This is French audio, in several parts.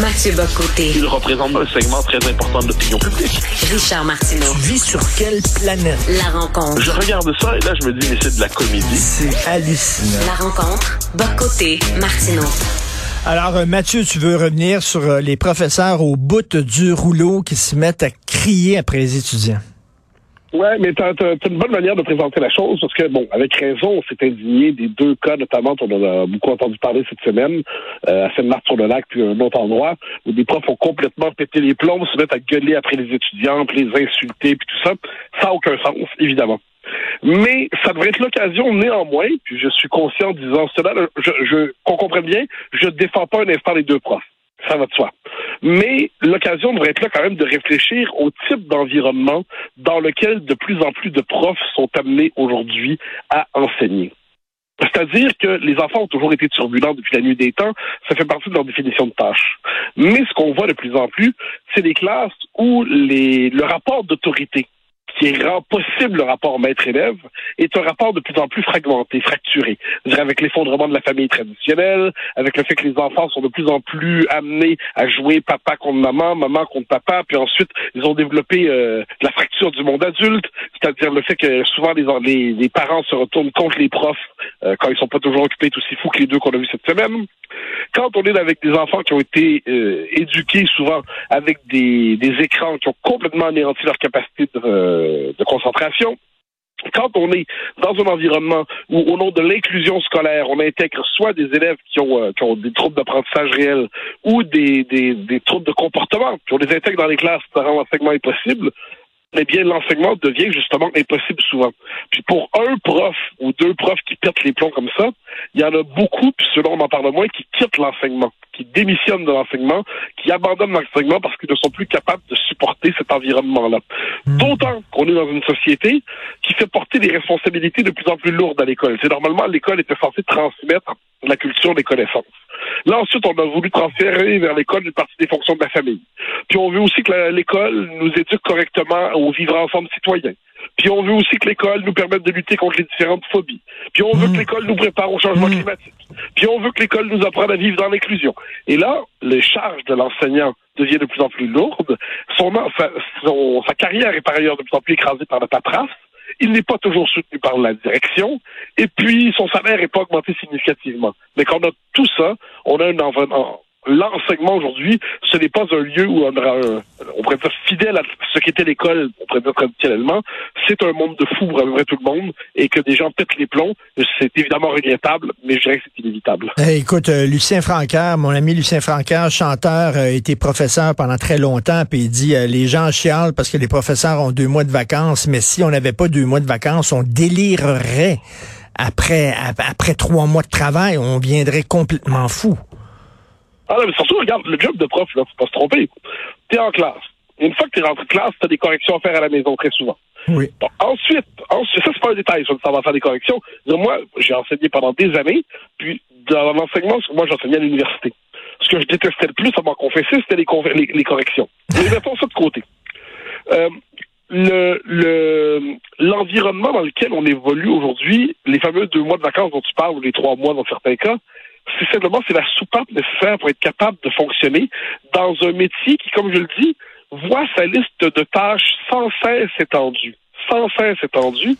Mathieu Bocoté. Il représente un segment très important de l'opinion publique. Richard Martineau. Tu vis sur quelle planète? La rencontre. Je regarde ça et là, je me dis, mais c'est de la comédie. C'est hallucinant. La rencontre. Bocoté. Martineau. Alors, euh, Mathieu, tu veux revenir sur euh, les professeurs au bout du rouleau qui se mettent à crier après les étudiants. Ouais, mais t'as, une bonne manière de présenter la chose parce que, bon, avec raison, on s'est indigné des deux cas, notamment, on en a beaucoup entendu parler cette semaine, euh, à Seine-Martre-sur-le-Lac, puis un autre endroit, où des profs ont complètement pété les plombs, se mettent à gueuler après les étudiants, puis les insulter, puis tout ça. Ça n'a aucun sens, évidemment. Mais ça devrait être l'occasion, néanmoins, puis je suis conscient en disant cela, je, je, qu'on comprenne bien, je défends pas un instant les deux profs. Ça va de soi. Mais l'occasion devrait être là quand même de réfléchir au type d'environnement dans lequel de plus en plus de profs sont amenés aujourd'hui à enseigner. C'est-à-dire que les enfants ont toujours été turbulents depuis la nuit des temps, ça fait partie de leur définition de tâche. Mais ce qu'on voit de plus en plus, c'est des classes où les, le rapport d'autorité qui rend possible le rapport maître-élève est un rapport de plus en plus fragmenté, fracturé. -dire avec l'effondrement de la famille traditionnelle, avec le fait que les enfants sont de plus en plus amenés à jouer papa contre maman, maman contre papa, puis ensuite ils ont développé euh, la fracture du monde adulte, c'est-à-dire le fait que souvent les, les, les, parents se retournent contre les profs euh, quand ils sont pas toujours occupés, tout aussi fous que les deux qu'on a vus cette semaine. Quand on est avec des enfants qui ont été euh, éduqués souvent avec des, des écrans qui ont complètement anéanti leur capacité de, euh, de concentration, quand on est dans un environnement où, au nom de l'inclusion scolaire, on intègre soit des élèves qui ont, euh, qui ont des troubles d'apprentissage réels ou des, des, des, troubles de comportement, puis on les intègre dans les classes, ça rend l'enseignement impossible, eh bien, l'enseignement devient justement impossible souvent. Puis pour un prof ou deux profs qui pètent les plombs comme ça, il y en a beaucoup, puis selon on en parle moins, qui quittent l'enseignement, qui démissionnent de l'enseignement, qui abandonnent l'enseignement parce qu'ils ne sont plus capables de supporter cet environnement-là. Mmh. D'autant qu'on est dans une société qui fait porter des responsabilités de plus en plus lourdes à l'école. C'est normalement l'école était censée transmettre la culture des connaissances. Là, ensuite, on a voulu transférer vers l'école une partie des fonctions de la famille. Puis on veut aussi que l'école nous éduque correctement au vivre ensemble citoyen. Puis on veut aussi que l'école nous permette de lutter contre les différentes phobies. Puis on veut mmh. que l'école nous prépare au changement mmh. climatique. Puis on veut que l'école nous apprenne à vivre dans l'inclusion. Et là, les charges de l'enseignant deviennent de plus en plus lourdes. Son, sa, son, sa carrière est par ailleurs de plus en plus écrasée par la paperasse. Il n'est pas toujours soutenu par la direction. Et puis, son salaire n'est pas augmenté significativement. Mais quand on a tout ça, on a un environnement, l'enseignement aujourd'hui, ce n'est pas un lieu où on, un, on pourrait dire fidèle à ce qu'était l'école, on pourrait dire traditionnellement. C'est un monde de fous pour à tout le monde et que des gens pètent les plombs, c'est évidemment regrettable, mais je dirais que c'est inévitable. Hey, écoute, euh, Lucien Francaire, mon ami Lucien Francaire, chanteur, euh, été professeur pendant très longtemps, puis il dit euh, les gens chialent parce que les professeurs ont deux mois de vacances, mais si on n'avait pas deux mois de vacances, on délirerait après, après trois mois de travail, on viendrait complètement fou. Ah non, mais surtout, regarde, le job de prof, là, faut pas se tromper. T'es en classe. Une fois que t'es rentré de classe, t'as des corrections à faire à la maison très souvent. Oui. Bon, ensuite, ensuite, ça c'est pas un détail, ça va faire des corrections. Moi, j'ai enseigné pendant des années, puis dans l'enseignement, moi j'enseignais à l'université. Ce que je détestais le plus à m'en confesser, c'était les, les, les, corrections. Mais mettons ça de côté. Euh, le l'environnement dans lequel on évolue aujourd'hui, les fameux deux mois de vacances dont tu parles, ou les trois mois dans certains cas, c'est simplement c'est la soupape nécessaire pour être capable de fonctionner dans un métier qui, comme je le dis, voit sa liste de tâches sans cesse étendue, sans cesse étendue,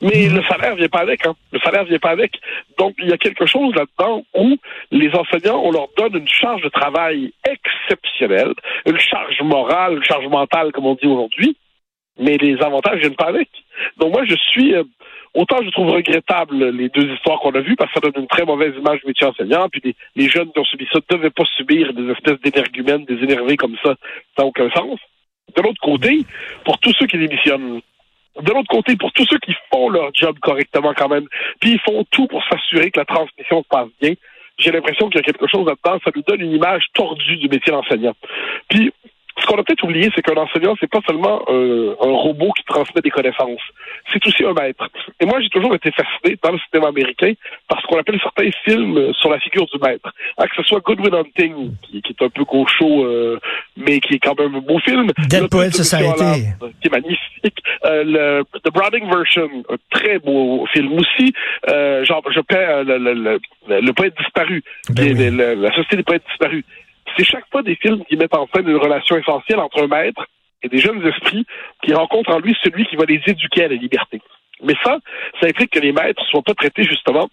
mais le salaire vient pas avec, hein. Le salaire vient pas avec. Donc, il y a quelque chose là-dedans où les enseignants, on leur donne une charge de travail exceptionnelle, une charge morale, une charge mentale, comme on dit aujourd'hui, mais les avantages viennent pas avec. Donc, moi, je suis, euh, Autant je trouve regrettable les deux histoires qu'on a vues parce que ça donne une très mauvaise image du métier enseignant. Puis les, jeunes qui ont subi ça ne devaient pas subir des espèces d'énergumènes, des énervés comme ça. Ça n'a aucun sens. De l'autre côté, pour tous ceux qui démissionnent, de l'autre côté, pour tous ceux qui font leur job correctement quand même, puis ils font tout pour s'assurer que la transmission se passe bien, j'ai l'impression qu'il y a quelque chose là-dedans, ça nous donne une image tordue du métier d'enseignant. Puis ce qu'on a peut-être oublié, c'est qu'un enseignant, c'est pas seulement euh, un robot qui transmet des connaissances. C'est aussi un maître. Et moi, j'ai toujours été fasciné dans le cinéma américain par ce qu'on appelle certains films sur la figure du maître. Ah, que ce soit Good Will Hunting, qui, qui, est un peu gaucho, euh, mais qui est quand même un beau film. Dead Poet Society. Qui est magnifique. Euh, le The Browning Version, un très beau film aussi. Euh, genre, je perds le, le, le, le, poète disparu. Ben oui. la société des poètes disparus c'est chaque fois des films qui mettent en scène une relation essentielle entre un maître et des jeunes esprits qui rencontrent en lui celui qui va les éduquer à la liberté. Mais ça, ça implique que les maîtres soient pas traités justement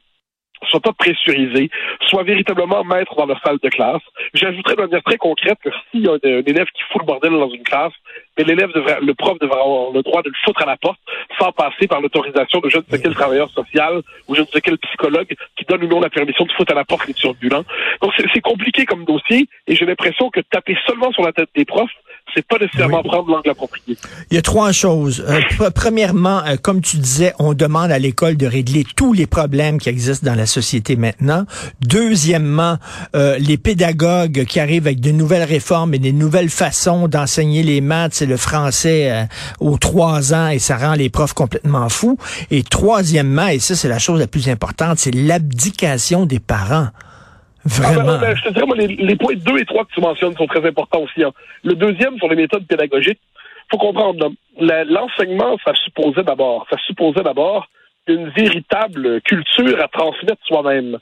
soient pas pressurisés, soient véritablement maîtres dans leur salle de classe. J'ajouterais de manière très concrète que s'il y a un, élève qui fout le bordel dans une classe, l'élève le prof devrait avoir le droit de le foutre à la porte sans passer par l'autorisation de je ne sais quel travailleur social ou je ne sais quel psychologue qui donne ou non la permission de foutre à la porte les turbulents. Donc c'est compliqué comme dossier et j'ai l'impression que taper seulement sur la tête des profs, c'est pas nécessairement oui. prendre l'angle approprié. Il y a trois choses. Euh, premièrement, euh, comme tu disais, on demande à l'école de régler tous les problèmes qui existent dans la société maintenant. Deuxièmement, euh, les pédagogues qui arrivent avec de nouvelles réformes et des nouvelles façons d'enseigner les maths et le français aux trois ans et ça rend les profs complètement fous. Et troisièmement, et ça c'est la chose la plus importante, c'est l'abdication des parents. Ah ben, je te dirais, moi, les, les, points 2 et 3 que tu mentionnes sont très importants aussi. Hein. Le deuxième, sur les méthodes pédagogiques, faut comprendre, l'enseignement, ça supposait d'abord, ça supposait d'abord une véritable culture à transmettre soi-même.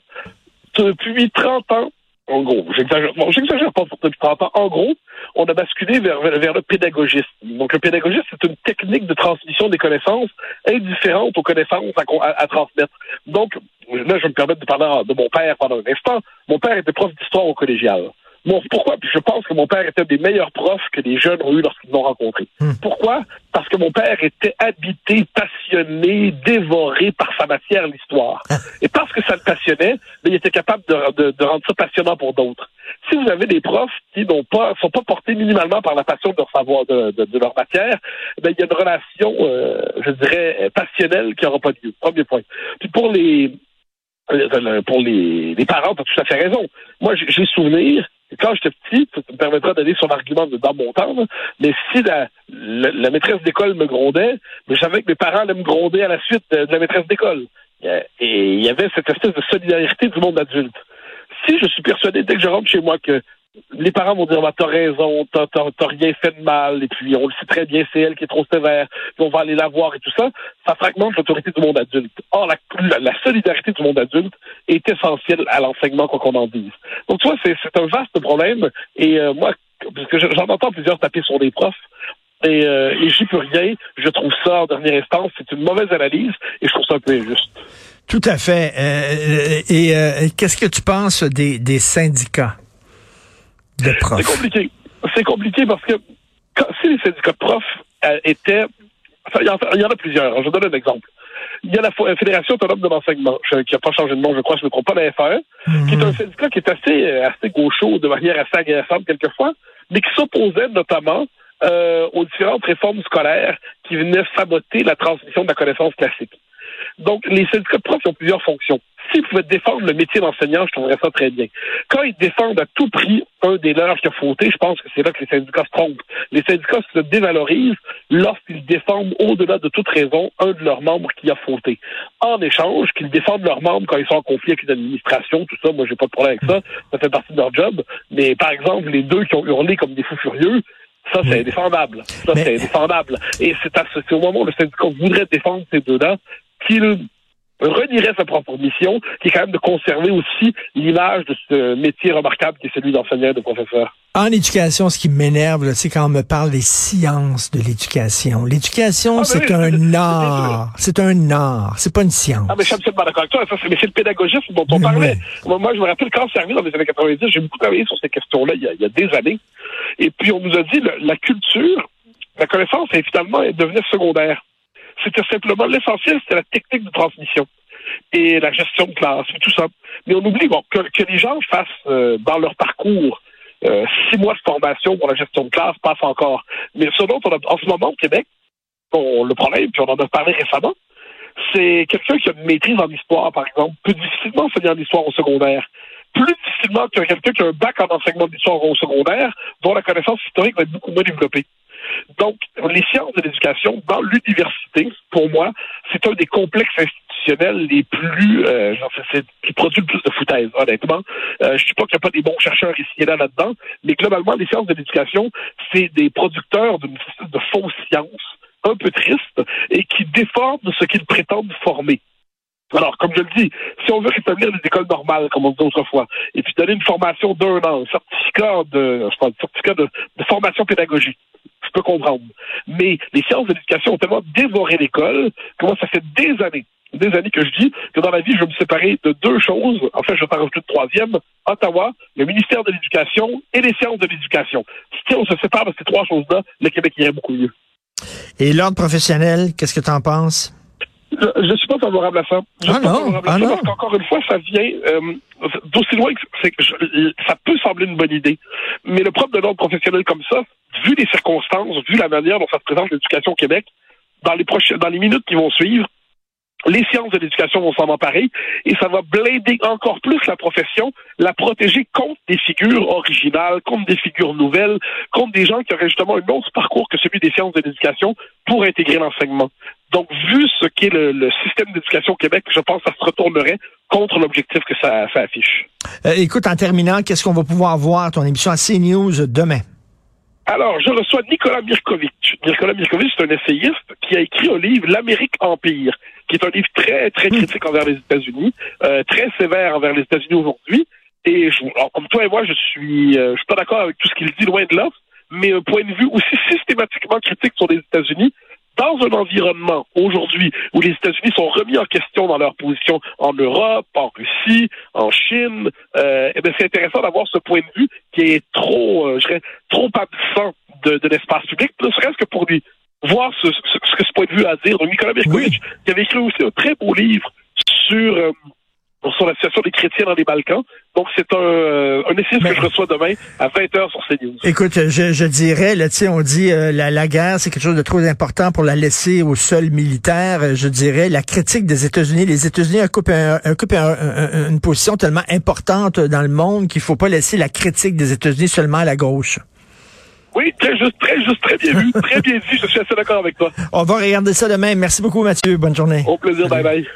Depuis 30 ans, en gros, j'exagère, bon, pas pour depuis 30 ans, en gros, on a basculé vers, vers le pédagogisme. Donc, le pédagogisme, c'est une technique de transmission des connaissances indifférente aux connaissances à, à transmettre. Donc, là, je me permets de parler de mon père pendant un instant. Mon père était prof d'histoire au collégial. Bon, pourquoi? Puis je pense que mon père était des meilleurs profs que les jeunes ont eu lorsqu'ils l'ont rencontré. Hmm. Pourquoi? Parce que mon père était habité, passionné, dévoré par sa matière, l'histoire. Et parce que ça le passionnait, il était capable de, de, de rendre ça passionnant pour d'autres. Si vous avez des profs qui n'ont pas, sont pas portés minimalement par la passion de leur savoir, de, de, de leur matière, ben, il y a une relation, euh, je dirais, passionnelle qui n'aura pas lieu. Premier point. Puis pour les, pour les, les parents, tu as tout à fait raison. Moi, j'ai souvenir quand j'étais petit, ça me permettra d'aller sur l'argument de dans mon temps, mais si la, la, maîtresse d'école me grondait, je savais que mes parents allaient me gronder à la suite de, de la maîtresse d'école. Et il y avait cette espèce de solidarité du monde adulte. Si je suis persuadé, dès que je rentre chez moi, que les parents vont dire bah, t'as raison, t'as, rien fait de mal, et puis on le sait très bien, c'est elle qui est trop sévère, puis on va aller la voir et tout ça, ça fragmente l'autorité du monde adulte. Or, la, solidarité du monde adulte est essentielle à l'enseignement, quoi qu'on en dise. Donc, tu vois, c'est, un vaste problème, et euh, moi, parce que j'en entends plusieurs taper sur des profs, et, euh, et j'y peux rien, je trouve ça, en dernière instance, c'est une mauvaise analyse, et je trouve ça un peu injuste. Tout à fait. Euh, et euh, qu'est-ce que tu penses des syndicats? De profs. C'est compliqué. C'est compliqué parce que quand, si les syndicats de profs euh, étaient... Enfin, il, y en, a plusieurs. Je vais donner un exemple. Il y a la Fédération autonome de l'enseignement, qui n'a pas changé de nom, je crois, je ne me trompe pas, la FAE, mm-hmm. qui est un syndicat qui est assez, euh, assez gaucho, de manière assez agressante quelquefois, mais qui s'opposait notamment euh, aux différentes réformes scolaires qui venaient saboter la transmission de la connaissance classique. Donc, les syndicats de profs ont plusieurs fonctions. S'ils pouvaient défendre le métier d'enseignant, je trouverais ça très bien. Quand ils défendent à tout prix un des leurs qui a fauté, je pense que c'est là que les syndicats se trompent. Les syndicats se dévalorisent lorsqu'ils défendent au-delà de toute raison un de leurs membres qui a fauté. En échange, qu'ils défendent leurs membres quand ils sont en conflit avec une administration, tout ça, moi j'ai pas de problème avec ça, ça fait partie de leur job. Mais par exemple, les deux qui ont hurlé comme des fous furieux, ça, c'est indéfendable. Ça, c'est indéfendable. Et c'est au moment où le syndicat voudrait défendre ces deux-là qu'il renierait sa propre mission, qui est quand même de conserver aussi l'image de ce métier remarquable qui est celui d'enseignant et de professeur. En éducation, ce qui m'énerve, c'est quand on me parle des sciences de l'éducation. L'éducation, ah, c'est oui, un art. C'est un art. C'est pas une science. Ah, mais je suis absolument d'accord avec toi. Ça, mais c'est le pédagogisme dont on mais parlait. Moi, je me rappelle quand c'est arrivé dans les années 90, j'ai beaucoup travaillé sur ces questions-là il, il, y a des années. Et puis, on nous a dit, la, la culture, la connaissance, est finalement, est devenue secondaire. C'était simplement l'essentiel, c'était la technique de transmission et la gestion de classe tout ça. Mais on oublie bon, que, que les gens fassent euh, dans leur parcours euh, six mois de formation pour la gestion de classe passe encore. Mais ce dont on a en ce moment au Québec, on, le problème, puis on en a parlé récemment, c'est quelqu'un qui a une maîtrise en histoire, par exemple, peut difficilement enseigner en histoire au secondaire. Plus difficilement que quelqu'un qui a un bac en enseignement d'histoire au secondaire, dont la connaissance historique va être beaucoup moins développée. Donc, les sciences de l'éducation dans l'université, pour moi, c'est un des complexes institutionnels les plus, euh, c'est, qui produit le plus de foutaise, honnêtement. Euh, je ne dis pas qu'il n'y a pas des bons chercheurs ici et là là-dedans, mais globalement, les sciences de l'éducation, c'est des producteurs d'une de fausses sciences un peu tristes et qui défendent ce qu'ils prétendent former. Alors, comme je le dis, si on veut rétablir les écoles normales, comme on disait autrefois, et puis donner une formation d'un an, un certificat de, je pense, un certificat de formation pédagogique, je peux comprendre. Mais les sciences de l'éducation ont tellement dévoré l'école que moi, ça fait des années, des années que je dis que dans la vie, je vais me séparer de deux choses. En fait, je vais en rajouter une troisième. Ottawa, le ministère de l'Éducation et les sciences de l'éducation. Si on se sépare de ces trois choses-là, le Québec irait beaucoup mieux. Et l'ordre professionnel, qu'est-ce que tu en penses? Je ne suis pas favorable à ça. Je Ah suis pas non, à ah ça non? parce qu'encore une fois, ça vient euh, d'aussi loin que, c'est que je- ça peut sembler une bonne idée. Mais le propre de l'ordre professionnel comme ça, vu les circonstances, vu la manière dont ça se présente l'éducation au Québec, dans les prochaines, dans les minutes qui vont suivre, les sciences de l'éducation vont s'en emparer et ça va blinder encore plus la profession, la protéger contre des figures originales, contre des figures nouvelles, contre des gens qui auraient justement un autre parcours que celui des sciences de l'éducation pour intégrer l'enseignement. Donc, vu ce qu'est le, système d'éducation au Québec, je pense que ça se retournerait contre l'objectif que ça, ça affiche. Euh, écoute, en terminant, qu'est-ce qu'on va pouvoir voir? Ton émission à CNews demain? Alors, je reçois Nicolas Mirkovic. Nicolas Mirkovic, c'est un essayiste qui a écrit un livre, L'Amérique Empire, qui est un livre très, très critique envers les États-Unis, euh, très sévère envers les États-Unis aujourd'hui. Et comme toi et moi, je suis, euh, je suis pas d'accord avec tout ce qu'il dit, loin de là, mais un point de vue aussi systématiquement critique sur les États-Unis, dans un environnement aujourd'hui où les États-Unis sont remis en question dans leur position en Europe, en Russie, en Chine, euh, eh c'est intéressant d'avoir ce point de vue qui est trop, euh, je dirais, trop absent de, de l'espace public, ne serait-ce que pour lui voir ce, ce, ce que ce point de vue a à dire. Donc, Nicolas Mirkovic, qui avait écrit aussi un très beau livre sur euh, sur la situation des chrétiens dans les Balkans. Donc, c'est un, euh, un essai que je reçois demain à 20h sur CNews. Écoute, je, je dirais, là, on dit euh, la, la guerre, c'est quelque chose de trop important pour la laisser au sol militaire. Euh, Je dirais la critique des États-Unis. Les États-Unis occupent, un- occupent un- un- une position tellement importante dans le monde qu'il faut pas laisser la critique des États-Unis seulement à la gauche. Oui, très juste, très juste, très bien vu, très bien dit. Je suis assez d'accord avec toi. On va regarder ça demain. Merci beaucoup, Mathieu. Bonne journée. Au plaisir, bye bye.